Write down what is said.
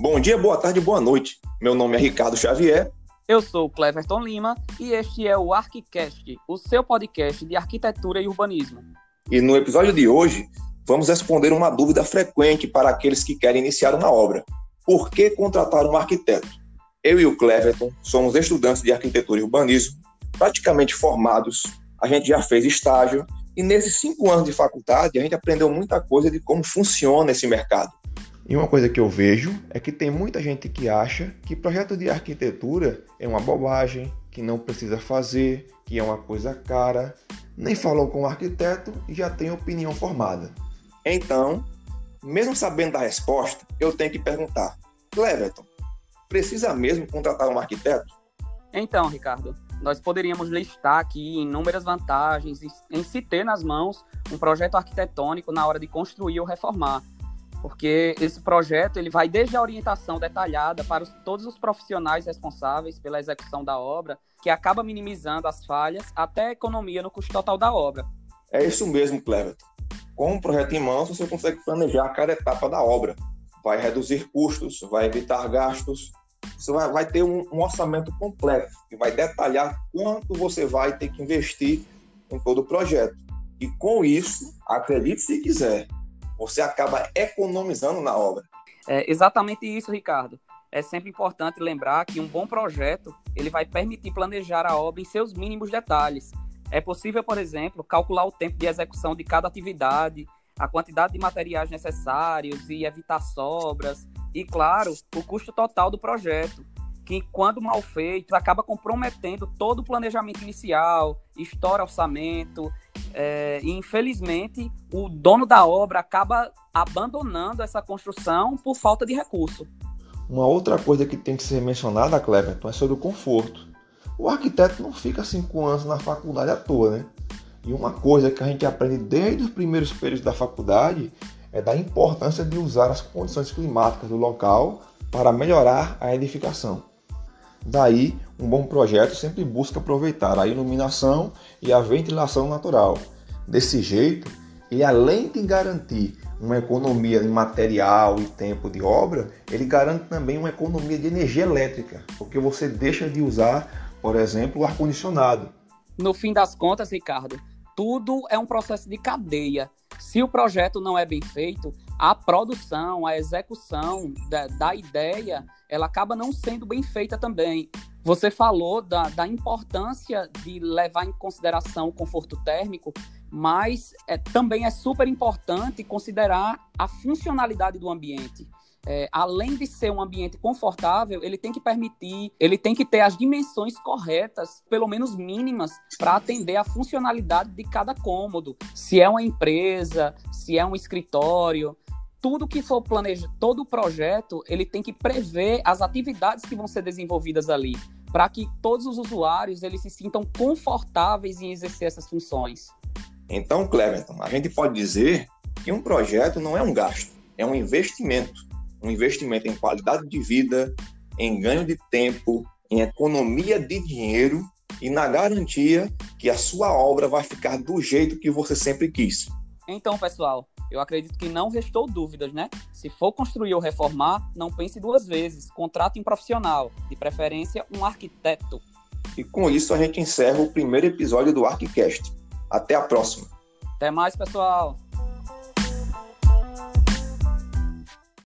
Bom dia, boa tarde, boa noite. Meu nome é Ricardo Xavier. Eu sou o Cleverton Lima e este é o ArchiCast, o seu podcast de arquitetura e urbanismo. E no episódio de hoje, vamos responder uma dúvida frequente para aqueles que querem iniciar uma obra. Por que contratar um arquiteto? Eu e o Cleverton somos estudantes de arquitetura e urbanismo, praticamente formados. A gente já fez estágio e nesses cinco anos de faculdade a gente aprendeu muita coisa de como funciona esse mercado. E uma coisa que eu vejo é que tem muita gente que acha que projeto de arquitetura é uma bobagem, que não precisa fazer, que é uma coisa cara, nem falou com o arquiteto e já tem opinião formada. Então, mesmo sabendo da resposta, eu tenho que perguntar: Cleverton, precisa mesmo contratar um arquiteto? Então, Ricardo, nós poderíamos listar aqui inúmeras vantagens em se ter nas mãos um projeto arquitetônico na hora de construir ou reformar porque esse projeto ele vai desde a orientação detalhada para os, todos os profissionais responsáveis pela execução da obra, que acaba minimizando as falhas, até a economia no custo total da obra. É isso mesmo, Cleverton. Com um projeto em mãos, você consegue planejar cada etapa da obra. Vai reduzir custos, vai evitar gastos, você vai, vai ter um, um orçamento completo que vai detalhar quanto você vai ter que investir em todo o projeto. E com isso, acredite se quiser, você acaba economizando na obra. É exatamente isso, Ricardo. É sempre importante lembrar que um bom projeto ele vai permitir planejar a obra em seus mínimos detalhes. É possível, por exemplo, calcular o tempo de execução de cada atividade, a quantidade de materiais necessários e evitar sobras, e, claro, o custo total do projeto, que, quando mal feito, acaba comprometendo todo o planejamento inicial, estoura orçamento é, e infelizmente o dono da obra acaba abandonando essa construção por falta de recurso. Uma outra coisa que tem que ser mencionada, Cleverton, é sobre o conforto. O arquiteto não fica cinco anos na faculdade à toa, né? E uma coisa que a gente aprende desde os primeiros períodos da faculdade é da importância de usar as condições climáticas do local para melhorar a edificação. Daí, um bom projeto sempre busca aproveitar a iluminação e a ventilação natural. Desse jeito, e além de garantir uma economia em material e tempo de obra, ele garante também uma economia de energia elétrica, porque você deixa de usar, por exemplo, o ar-condicionado. No fim das contas, Ricardo, tudo é um processo de cadeia. Se o projeto não é bem feito, a produção, a execução da, da ideia, ela acaba não sendo bem feita também. Você falou da, da importância de levar em consideração o conforto térmico, mas é, também é super importante considerar a funcionalidade do ambiente. É, além de ser um ambiente confortável, ele tem que permitir, ele tem que ter as dimensões corretas, pelo menos mínimas, para atender a funcionalidade de cada cômodo. Se é uma empresa, se é um escritório, tudo que for planejado, todo o projeto, ele tem que prever as atividades que vão ser desenvolvidas ali, para que todos os usuários eles se sintam confortáveis em exercer essas funções. Então, Cleverton, a gente pode dizer que um projeto não é um gasto, é um investimento. Um investimento em qualidade de vida, em ganho de tempo, em economia de dinheiro e na garantia que a sua obra vai ficar do jeito que você sempre quis. Então, pessoal, eu acredito que não restou dúvidas, né? Se for construir ou reformar, não pense duas vezes. Contrate um profissional, de preferência um arquiteto. E com isso a gente encerra o primeiro episódio do ArchiCast. Até a próxima. Até mais, pessoal.